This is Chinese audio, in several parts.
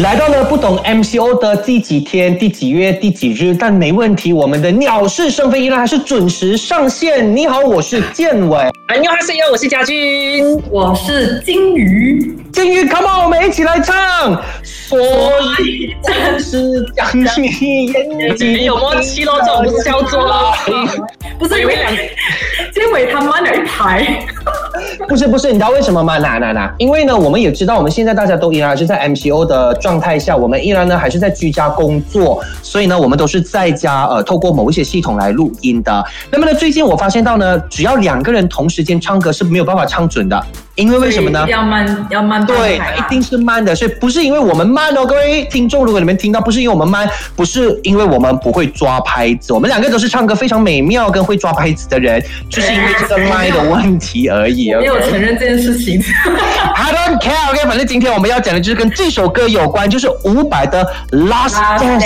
来到了不懂 MCO 的第几天、第几月、第几日，但没问题，我们的鸟是生非依然还是准时上线。你好，我是建伟，哎，你好，室友，我是嘉军。我是金鱼，金鱼，Come on，我们一起来唱。所以暂时将你眼睛有默契咯，这种不是叫做不是因为两建伟他妈了一排，不是不是，你知道为什么吗？哪哪哪？因为呢，我们也知道，我们现在大家都依然是在 MCO 的状态下，我们依然呢还是在居家工作，所以呢，我们都是在家呃，透过某一些系统来录音的。那么呢，最近我发现到呢，只要两个人同时间唱歌是没有办法唱准的，因为为什么呢？要慢要慢半对，它一定是慢的，所以不是因为我们慢哦，各位听众，如果你们听到不是因为我们慢，不是因为我们不会抓拍子，我们两个都是唱歌非常美妙跟会抓拍子的人，就是因为这个麦的问题而已。没有承认这件事情。I don't care. OK，反正今天我们要讲的就是跟这首歌有关，就是伍佰的《Last Last Dance》。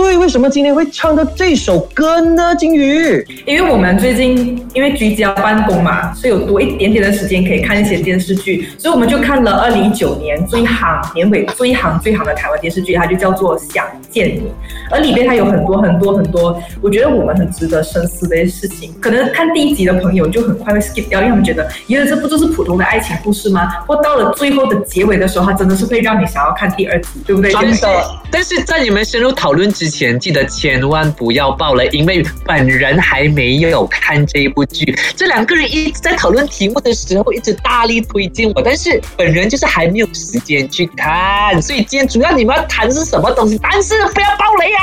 对，为什么今天会唱到这首歌呢？金鱼，因为我们最近因为居家办公嘛，所以有多一点点的时间可以看一些电视剧，所以我们就看了二零一九年最行年尾最行最行的台湾电视剧，它就叫做《想见你》，而里边它有很多很多很多，我觉得我们很值得深思的一些事情。可能看第一集的朋友就很快会 skip 掉，因为他们觉得，原来这不就是普通的爱情故事吗？或到了最后的结尾的时候，它真的是会让你想要看第二集，对不对？真的。但是在你们深入讨论之前，记得千万不要爆雷，因为本人还没有看这一部剧。这两个人一直在讨论题目的时候，一直大力推荐我，但是本人就是还没有时间去看，所以今天主要你们要谈是什么东西，但是不要爆雷啊！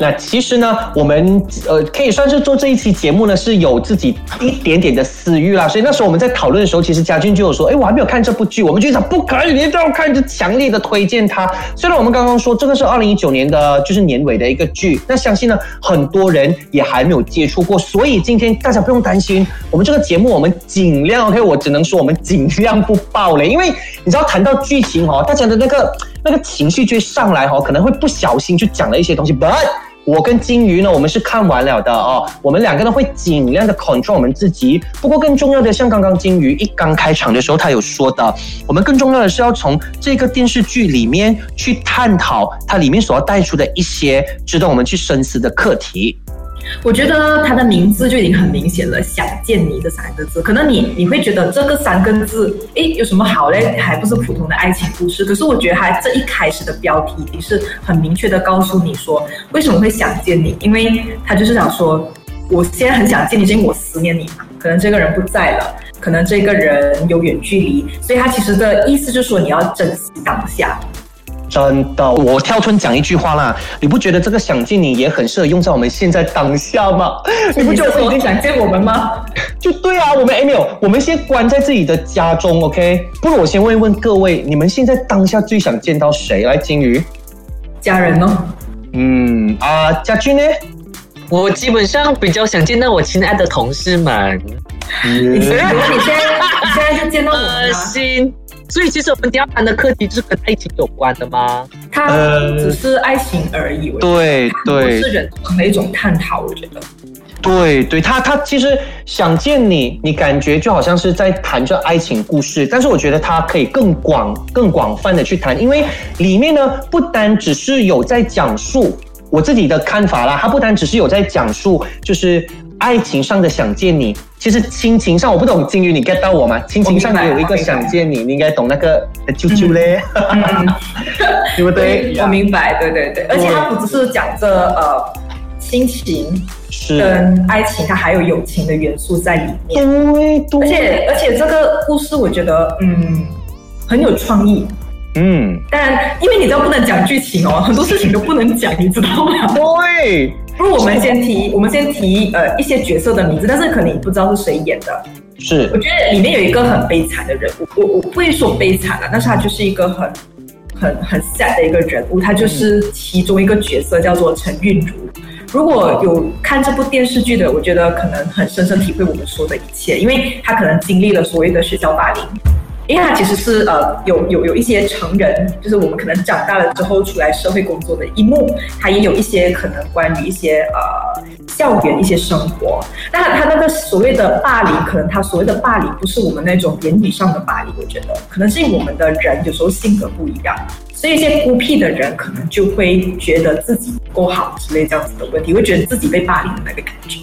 那其实呢，我们呃可以算是做这一期节目呢是有自己一点点的私欲啦，所以那时候我们在讨论的时候，其实嘉俊就有说，哎，我还没有看这部剧，我们就想不可以，你一定要看，就强烈的推荐它。虽然我们刚刚说这个是二零一九年的，就是年尾的一个剧，那相信呢很多人也还没有接触过，所以今天大家不用担心，我们这个节目我们尽量 OK，我只能说我们尽量不爆雷，因为你知道谈到剧情哦，大家的那个那个情绪就上来哦，可能会不小心就讲了一些东西，but。我跟金鱼呢，我们是看完了的哦。我们两个呢会尽量的 control 我们自己。不过更重要的，像刚刚金鱼一刚开场的时候，他有说的，我们更重要的是要从这个电视剧里面去探讨它里面所要带出的一些值得我们去深思的课题。我觉得它的名字就已经很明显了，“想见你”这三个字，可能你你会觉得这个三个字，诶，有什么好嘞？还不是普通的爱情故事。可是我觉得它这一开始的标题已经是很明确的告诉你说，为什么会想见你？因为他就是想说，我现在很想见你，是因为我思念你嘛。可能这个人不在了，可能这个人有远距离，所以他其实的意思就是说，你要珍惜当下。真的，我跳春讲一句话啦，你不觉得这个想见你也很适合用在我们现在当下吗？你不觉得你已经想见我们吗？就对啊，我们哎没有，我们先关在自己的家中，OK？不如我先问一问各位，你们现在当下最想见到谁？来，金鱼，家人哦。嗯啊，家俊呢？我基本上比较想见到我亲爱的同事们，你现在你现在就见到我吗。心。所以其实我们第二谈的课题就是跟爱情有关的吗？它呃只是爱情而已，我觉得对不对是人生的一种探讨，我觉得。对对，他他其实想见你，你感觉就好像是在谈着爱情故事，但是我觉得他可以更广、更广泛的去谈，因为里面呢不单只是有在讲述我自己的看法啦，他不单只是有在讲述就是爱情上的想见你，其实亲情上我不懂金鱼，你 get 到我吗？亲情上也有一个想见你，你应该懂那个呃啾啾嘞，嗯，对不对？我明白，对对对，而且它不只是讲这呃亲情是，跟爱情，它还有友情的元素在里面。对对，而且而且这个故事，我觉得嗯很有创意。嗯，但因为你知道不能讲剧情哦，很多事情都不能讲，你知道吗？对，不如我们先提，我们先提呃一些角色的名字，但是可能你不知道是谁演的。是我觉得里面有一个很悲惨的人物，我我不会说悲惨了，但是他就是一个很很很 sad 的一个人物，他就是其中一个角色叫做陈韵如。如果有看这部电视剧的，我觉得可能很深深体会我们说的一切，因为他可能经历了所谓的学校霸凌。因为他其实是呃有有有一些成人，就是我们可能长大了之后出来社会工作的一幕，他也有一些可能关于一些呃校园一些生活。那他那个所谓的霸凌，可能他所谓的霸凌不是我们那种言语上的霸凌，我觉得可能是我们的人有时候性格不一样，所以一些孤僻的人可能就会觉得自己不够好之类这样子的问题，会觉得自己被霸凌的那个感觉。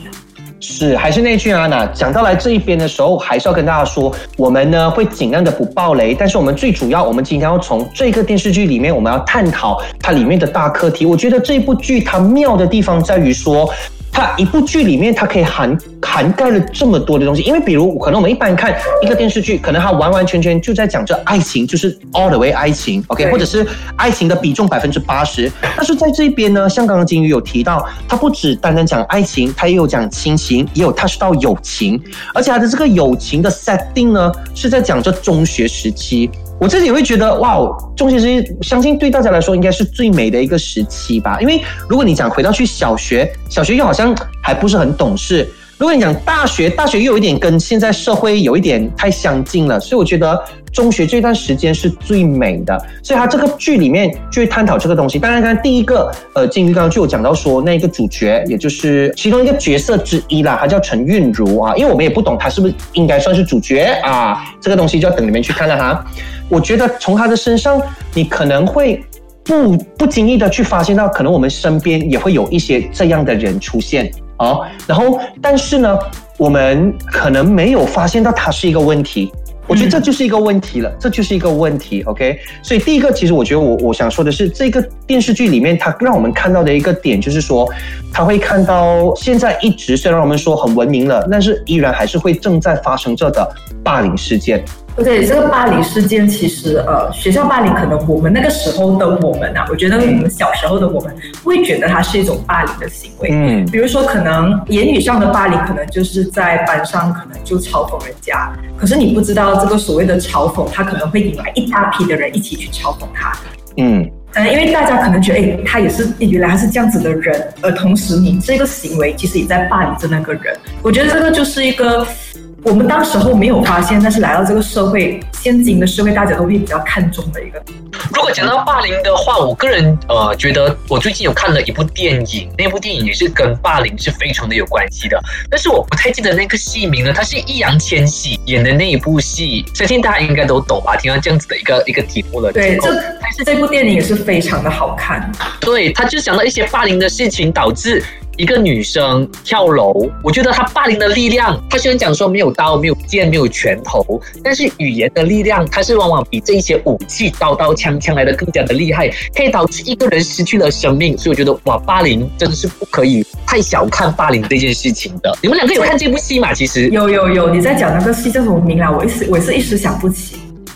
是，还是那句啊，那讲到来这一边的时候，还是要跟大家说，我们呢会尽量的不爆雷，但是我们最主要，我们今天要从这个电视剧里面，我们要探讨它里面的大课题。我觉得这部剧它妙的地方在于说。它一部剧里面，它可以涵涵盖了这么多的东西。因为比如，可能我们一般看一个电视剧，可能它完完全全就在讲这爱情，就是 all the way 爱情，OK，或者是爱情的比重百分之八十。但是在这边呢，像刚刚金鱼有提到，它不只单单讲爱情，它也有讲亲情，也有 touch 到友情，而且它的这个友情的 setting 呢，是在讲这中学时期。我自己也会觉得，哇，中学时期，相信对大家来说应该是最美的一个时期吧。因为如果你想回到去小学，小学又好像还不是很懂事。如果你讲大学，大学又有一点跟现在社会有一点太相近了，所以我觉得中学这段时间是最美的。所以它这个剧里面就会探讨这个东西。当然，刚第一个，呃，金鱼刚刚就有讲到说，那个主角也就是其中一个角色之一啦，他叫陈韵如啊。因为我们也不懂他是不是应该算是主角啊，这个东西就要等你们去看了哈。我觉得从他的身上，你可能会不不经意的去发现到，可能我们身边也会有一些这样的人出现。啊，然后，但是呢，我们可能没有发现到它是一个问题。我觉得这就是一个问题了，这就是一个问题。OK，所以第一个，其实我觉得我我想说的是，这个电视剧里面它让我们看到的一个点，就是说，他会看到现在一直虽然我们说很文明了，但是依然还是会正在发生着的霸凌事件。对这个霸凌事件，其实呃，学校霸凌可能我们那个时候的我们啊，我觉得我们小时候的我们会觉得它是一种霸凌的行为。嗯，比如说可能言语上的霸凌，可能就是在班上可能就嘲讽人家，可是你不知道这个所谓的嘲讽，它可能会引来一大批的人一起去嘲讽他。嗯，嗯因为大家可能觉得，哎，他也是原来他是这样子的人，而同时你这个行为其实也在霸凌着那个人。我觉得这个就是一个。我们当时候没有发现，但是来到这个社会，现今的社会，大家都会比较看重的一个。如果讲到霸凌的话，我个人呃觉得，我最近有看了一部电影，那部电影也是跟霸凌是非常的有关系的，但是我不太记得那个戏名了。它是易烊千玺演的那一部戏，相信大家应该都懂吧？听到这样子的一个一个题目了，对，这但是这部电影也是非常的好看。对，他就讲到一些霸凌的事情，导致。一个女生跳楼，我觉得她霸凌的力量，她虽然讲说没有刀、没有剑、没有拳头，但是语言的力量，它是往往比这一些武器、刀刀枪枪来的更加的厉害，可以导致一个人失去了生命。所以我觉得哇，霸凌真的是不可以太小看霸凌这件事情的。你们两个有看这部戏吗？其实有有有，你在讲那个戏叫什么名啊？我一时我是一时想不起，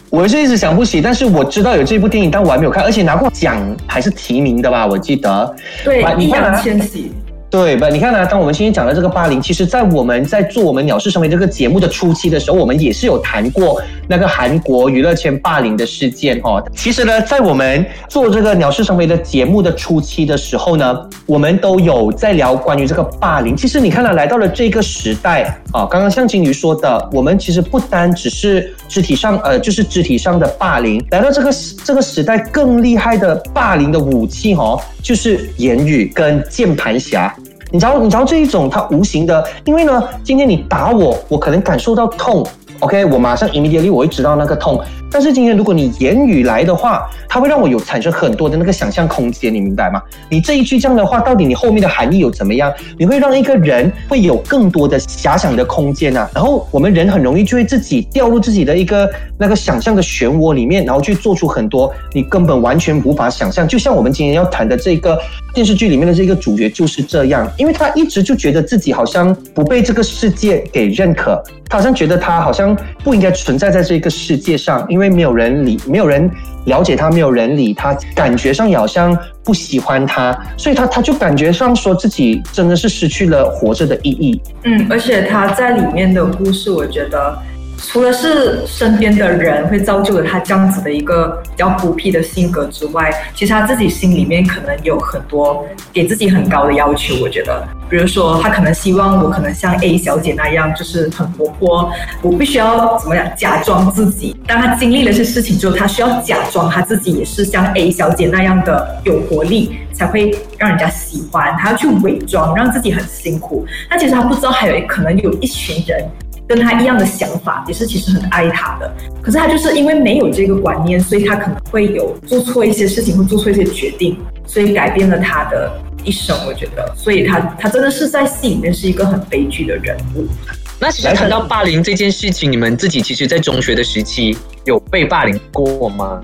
我是一直想不起，但是我知道有这部电影，但我还没有看，而且拿过奖还是提名的吧？我记得。对，易烊千玺。对吧？你看呢？当我们今天讲的这个霸凌，其实，在我们在做我们《鸟事生非》这个节目的初期的时候，我们也是有谈过那个韩国娱乐圈霸凌的事件哦。其实呢，在我们做这个《鸟事生非》的节目的初期的时候呢，我们都有在聊关于这个霸凌。其实你看呢，来到了这个时代啊，刚刚像金鱼说的，我们其实不单只是肢体上，呃，就是肢体上的霸凌，来到这个这个时代，更厉害的霸凌的武器哦，就是言语跟键盘侠。你知道，你知道这一种它无形的，因为呢，今天你打我，我可能感受到痛，OK，我马上 immediately 我会知道那个痛。但是今天如果你言语来的话，它会让我有产生很多的那个想象空间，你明白吗？你这一句这样的话，到底你后面的含义有怎么样？你会让一个人会有更多的遐想的空间啊。然后我们人很容易就会自己掉入自己的一个那个想象的漩涡里面，然后去做出很多你根本完全无法想象。就像我们今天要谈的这个电视剧里面的这个主角就是这样，因为他一直就觉得自己好像不被这个世界给认可，他好像觉得他好像不应该存在在这个世界上，因为。没有人理，没有人了解他，没有人理他，感觉上也好像不喜欢他，所以他他就感觉上说自己真的是失去了活着的意义。嗯，而且他在里面的故事，我觉得除了是身边的人会造就了他这样子的一个比较孤僻的性格之外，其实他自己心里面可能有很多给自己很高的要求。我觉得，比如说他可能希望我可能像 A 小姐那样，就是很活泼，我必须要怎么样假装自己。当他经历了些事情之后，他需要假装他自己也是像 A 小姐那样的有活力，才会让人家喜欢。他要去伪装，让自己很辛苦。那其实他不知道，还有可能有一群人。跟他一样的想法，也是其实很爱他的。可是他就是因为没有这个观念，所以他可能会有做错一些事情，会做错一些决定，所以改变了他的一生。我觉得，所以他他真的是在戏里面是一个很悲剧的人物。那其实谈到霸凌这件事情，你们自己其实，在中学的时期。有被霸凌过吗？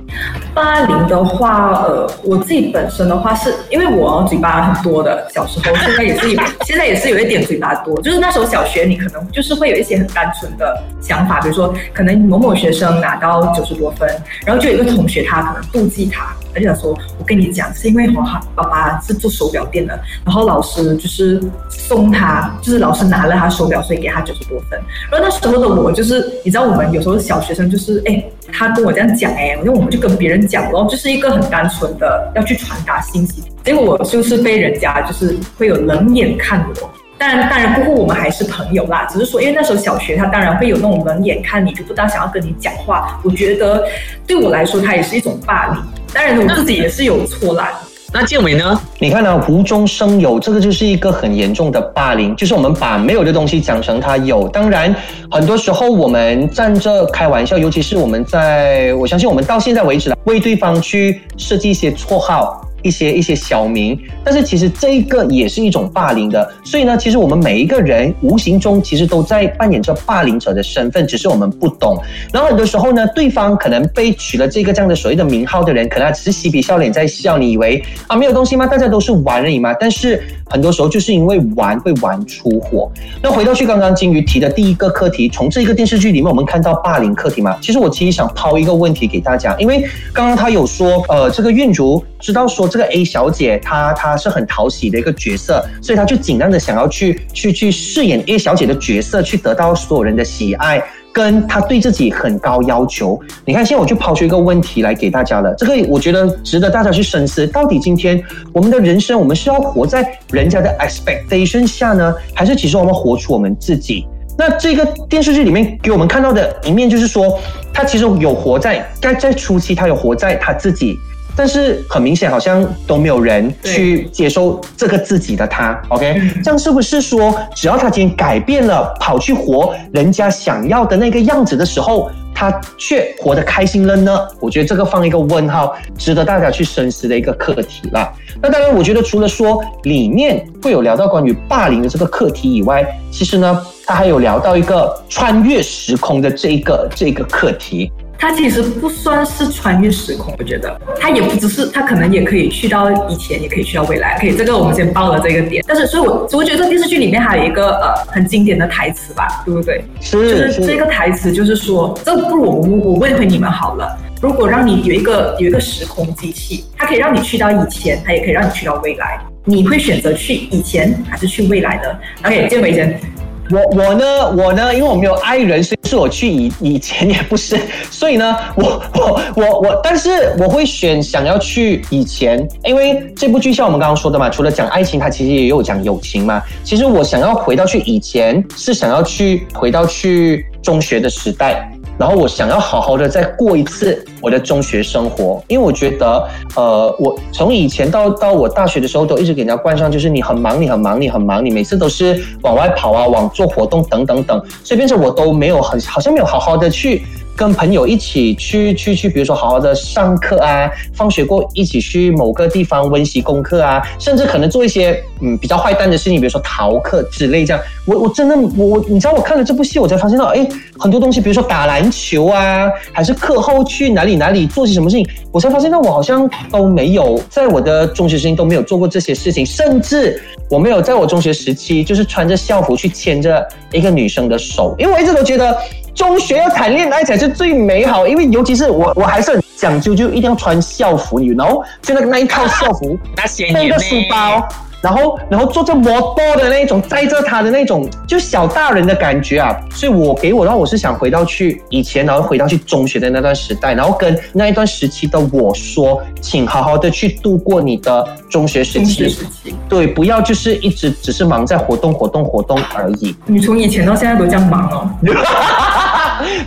霸凌的话，呃，我自己本身的话，是因为我嘴巴很多的，小时候现在也是有，现在也是有一点嘴巴多。就是那时候小学，你可能就是会有一些很单纯的想法，比如说可能某某学生拿到九十多分，然后就有一个同学他可能妒忌他，而且说：“我跟你讲，是因为我爸爸是做手表店的，然后老师就是送他，就是老师拿了他手表，所以给他九十多分。”然后那时候的我就是，你知道我们有时候小学生就是哎。他跟我这样讲哎，然后我们就跟别人讲咯，就是一个很单纯的要去传达信息。结果我就是被人家就是会有冷眼看我。当然，当然不过我们还是朋友啦。只是说，因为那时候小学，他当然会有那种冷眼看你，就不大想要跟你讲话。我觉得对我来说，他也是一种霸凌。当然，我自己也是有错啦。那建伟呢？你看呢？无中生有，这个就是一个很严重的霸凌，就是我们把没有的东西讲成他有。当然，很多时候我们站着开玩笑，尤其是我们在，我相信我们到现在为止为对方去设计一些绰号。一些一些小名，但是其实这个也是一种霸凌的，所以呢，其实我们每一个人无形中其实都在扮演着霸凌者的身份，只是我们不懂。然后很多时候呢，对方可能被取了这个这样的所谓的名号的人，可能他只是嬉皮笑脸在笑，你以为啊没有东西吗？大家都是玩而已嘛。但是很多时候就是因为玩会玩出火。那回到去刚刚金鱼提的第一个课题，从这一个电视剧里面我们看到霸凌课题嘛，其实我其实想抛一个问题给大家，因为刚刚他有说，呃，这个运竹知道说。这个 A 小姐，她她是很讨喜的一个角色，所以她就尽量的想要去去去饰演 A 小姐的角色，去得到所有人的喜爱，跟她对自己很高要求。你看，现在我就抛出一个问题来给大家了，这个我觉得值得大家去深思：到底今天我们的人生，我们是要活在人家的 expectation 下呢，还是其实我们活出我们自己？那这个电视剧里面给我们看到的一面，就是说，他其实有活在在在初期，他有活在他自己。但是很明显，好像都没有人去接受这个自己的他，OK？这样是不是说，只要他今天改变了，跑去活人家想要的那个样子的时候，他却活得开心了呢？我觉得这个放一个问号，值得大家去深思的一个课题了。那当然，我觉得除了说里面会有聊到关于霸凌的这个课题以外，其实呢，他还有聊到一个穿越时空的这一个这个课题。它其实不算是穿越时空，我觉得它也不只是，它可能也可以去到以前，也可以去到未来。可以，这个我们先报了这个点。但是，所以我我觉得这电视剧里面还有一个呃很经典的台词吧，对不对？是。就是这个台词，就是说，这不如我我我问回你们好了。如果让你有一个有一个时空机器，它可以让你去到以前，它也可以让你去到未来，你会选择去以前还是去未来的？OK，建伟先。我我呢，我呢，因为我没有爱人，所以是我去以以前也不是，所以呢，我我我我，但是我会选想要去以前，因为这部剧像我们刚刚说的嘛，除了讲爱情，它其实也有讲友情嘛。其实我想要回到去以前，是想要去回到去中学的时代。然后我想要好好的再过一次我的中学生活，因为我觉得，呃，我从以前到到我大学的时候，都一直给人家灌上就是你很忙，你很忙，你很忙，你每次都是往外跑啊，往做活动等等等，所以变成我都没有很好像没有好好的去。跟朋友一起去去去，比如说好好的上课啊，放学过一起去某个地方温习功课啊，甚至可能做一些嗯比较坏蛋的事情，比如说逃课之类这样。我我真的我我，你知道我看了这部戏，我才发现到，哎，很多东西，比如说打篮球啊，还是课后去哪里哪里做些什么事情，我才发现到我好像都没有在我的中学时期都没有做过这些事情，甚至我没有在我中学时期就是穿着校服去牵着一个女生的手，因为我一直都觉得。中学要谈恋爱才是最美好，因为尤其是我，我还是很讲究，就一定要穿校服，你 know，就那个那一套校服，那显那个书包，然后然后坐着摩托的那种，载着他的那种，就小大人的感觉啊。所以我给我的话，我是想回到去以前，然后回到去中学的那段时代，然后跟那一段时期的我说，请好好的去度过你的中学时中学期，时期，对，不要就是一直只是忙在活动活动活动而已。你从以前到现在都这样忙哦。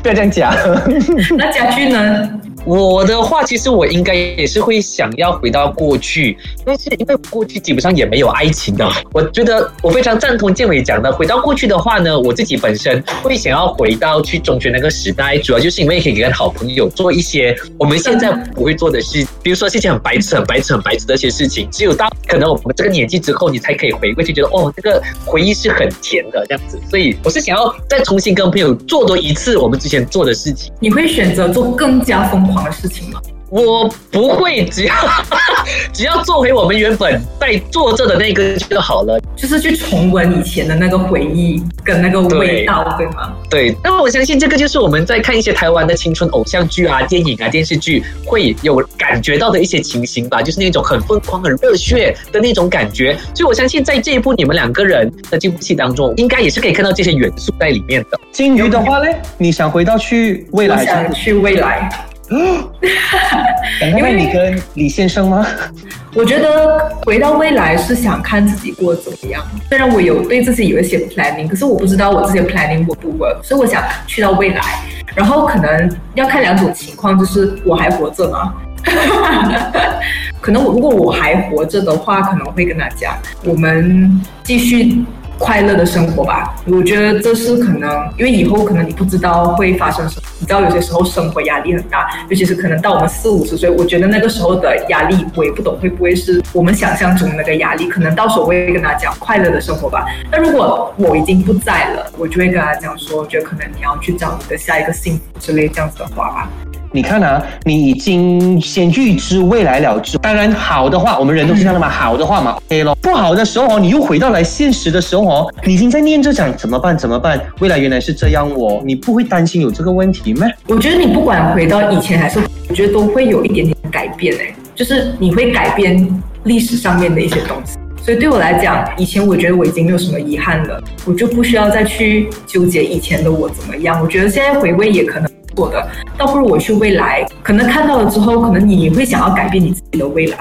不要这样讲。那家具呢？我的话，其实我应该也是会想要回到过去，但是因为过去基本上也没有爱情的，我觉得我非常赞同建伟讲的，回到过去的话呢，我自己本身会想要回到去中学那个时代，主要就是因为可以跟好朋友做一些我们现在不会做的事，比如说一些很白痴、很白痴、很白痴的一些事情，只有到可能我们这个年纪之后，你才可以回过去，觉得哦，这个回忆是很甜的这样子，所以我是想要再重新跟朋友做多一次我们之前做的事情。你会选择做更加疯狂的事情吗？我不会，只要 只要做回我们原本在坐着的那个就好了。就是去重温以前的那个回忆跟那个味道，对吗？对，那么我相信这个就是我们在看一些台湾的青春偶像剧啊、电影啊、电视剧会有感觉到的一些情形吧，就是那种很疯狂、很热血的那种感觉。所以我相信在这一部你们两个人的这部戏当中，应该也是可以看到这些元素在里面的。金鱼的话呢，你想回到去未来？我想去未来。想看看你跟李先生吗？我觉得回到未来是想看自己过得怎么样。虽然我有对自己有一些 planning，可是我不知道我这些 planning 我不 work，所以我想去到未来。然后可能要看两种情况，就是我还活着吗？可能我如果我还活着的话，可能会跟他讲，我们继续快乐的生活吧。我觉得这是可能，因为以后可能你不知道会发生什么。你知道有些时候生活压力很大，尤其是可能到我们四五十岁，我觉得那个时候的压力，我也不懂会不会是我们想象中的那个压力。可能到时候我会跟他讲快乐的生活吧。那如果我已经不在了，我就会跟他讲说，我觉得可能你要去找你的下一个幸福之类这样子的话吧。你看啊，你已经先预知未来了之。当然，好的话，我们人都是这样的嘛，好的话嘛，OK 咯。不好的时候哦，你又回到来现实的时候哦，你已经在念着讲怎么办？怎么办？未来原来是这样哦，你不会担心有这个问题吗？我觉得你不管回到以前还是，我觉得都会有一点点改变诶，就是你会改变历史上面的一些东西。所以对我来讲，以前我觉得我已经没有什么遗憾了，我就不需要再去纠结以前的我怎么样。我觉得现在回味也可能做的，倒不如我去未来，可能看到了之后，可能你会想要改变你自己的未来。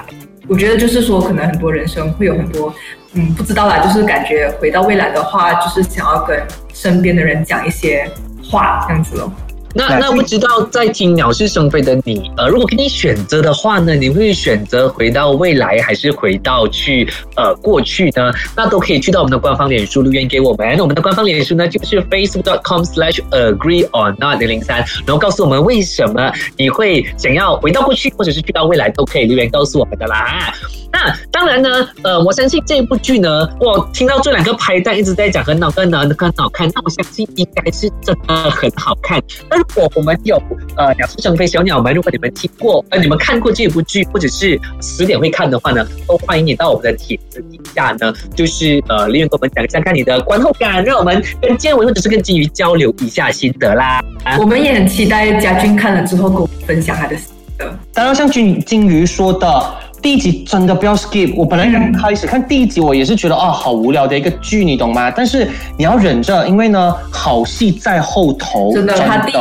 我觉得就是说，可能很多人生会有很多，嗯，不知道啦，就是感觉回到未来的话，就是想要跟身边的人讲一些话，这样子咯。那那不知道在听《鸟是生非》的你，呃，如果给你选择的话呢，你会选择回到未来，还是回到去呃过去呢？那都可以去到我们的官方脸书留言给我们。我们的官方脸书呢就是 facebook.com/slash agree or not 零零三，然后告诉我们为什么你会想要回到过去，或者是去到未来，都可以留言告诉我们的啦。那当然呢，呃，我相信这一部剧呢，我听到这两个拍档一直在讲很好看、很很好看，那我相信应该是真的很好看。那如果我们有呃《鸟是生飞》小鸟们，如果你们听过呃你们看过这部剧，或者是十点会看的话呢，都欢迎你到我们的帖子底下呢，就是呃留言跟我们讲一下看你的观后感，让我们跟建伟或者是跟金鱼交流一下心得啦。我们也很期待家俊看了之后跟我们分享他的心得。当然，像金金鱼说的，第一集真的不要 skip。我本来刚开始看第一集，我也是觉得啊，好无聊的一个剧，你懂吗？但是你要忍着，因为呢，好戏在后头。真的，他第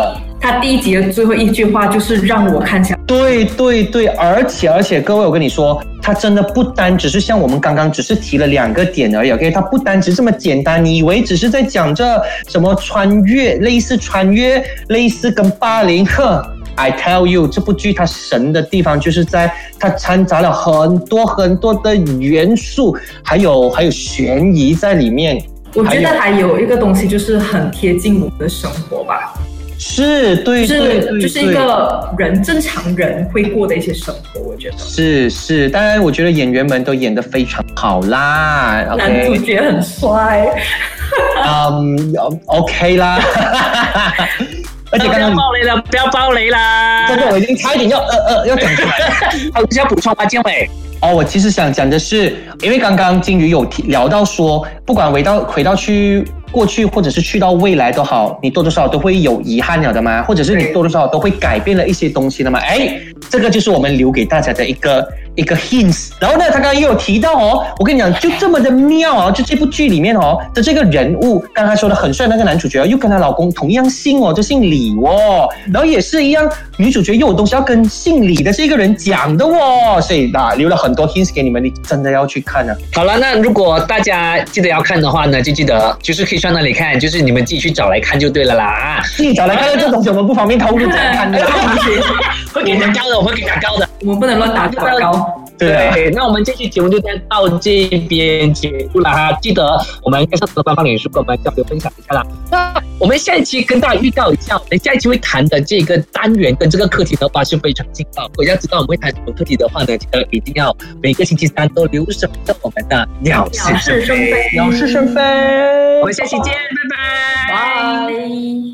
他第一集的最后一句话就是让我看起来。对对对，而且而且，各位，我跟你说，他真的不单只是像我们刚刚只是提了两个点而已，OK？他不单只是这么简单，你以为只是在讲这什么穿越，类似穿越，类似跟霸凌，哼！I tell you，这部剧它神的地方就是在它掺杂了很多很多的元素，还有还有悬疑在里面。我觉得还有一个东西就是很贴近我们的生活吧。是对，就是就是一个人正常人会过的一些生活，我觉得是是。当然，我觉得演员们都演得非常好啦。男主角很帅。嗯，OK 啦。而且刚刚爆雷了，不要爆雷啦！真的，我已经差一点要呃呃要讲出来。还有要补充吗，建伟？哦，我其实想讲的是，因为刚刚金鱼有提聊到说，不管回到回到去过去或者是去到未来都好，你多多少少都会有遗憾了的嘛，或者是你多多少少都会改变了一些东西的嘛。哎，这个就是我们留给大家的一个一个 hints。然后呢，他刚刚又有提到哦，我跟你讲，就这么的妙哦！就这部剧里面哦的这个人物，刚才说的很帅那个男主角，又跟她老公同样姓哦，就姓李哦。然后也是一样，女主角又有东西要跟姓李的这个人讲的哦，所以啊，留了很多 hints 给你们，你真的要去看啊。好了，那如果大家记得要看的话呢，就记得就是可以上那里看，就是你们自己去找来看就对了啦。自己找来看这东西，我们不方便透露怎么看 的。会给人高的，我会给他高的。我们不能乱打广告。对，那我们这期节目就到这边结束了哈。记得我们跟上的官方脸书跟我们交流分享一下啦。那我们下一期跟大家预告一下，我们下一期会谈的这个单元跟这个课题的话是非常劲爆。如果要知道我们会谈什么课题的话呢，记得一定要每个星期三都留守在我们的鸟是生非，鸟是生非。我们下期见，拜拜，拜。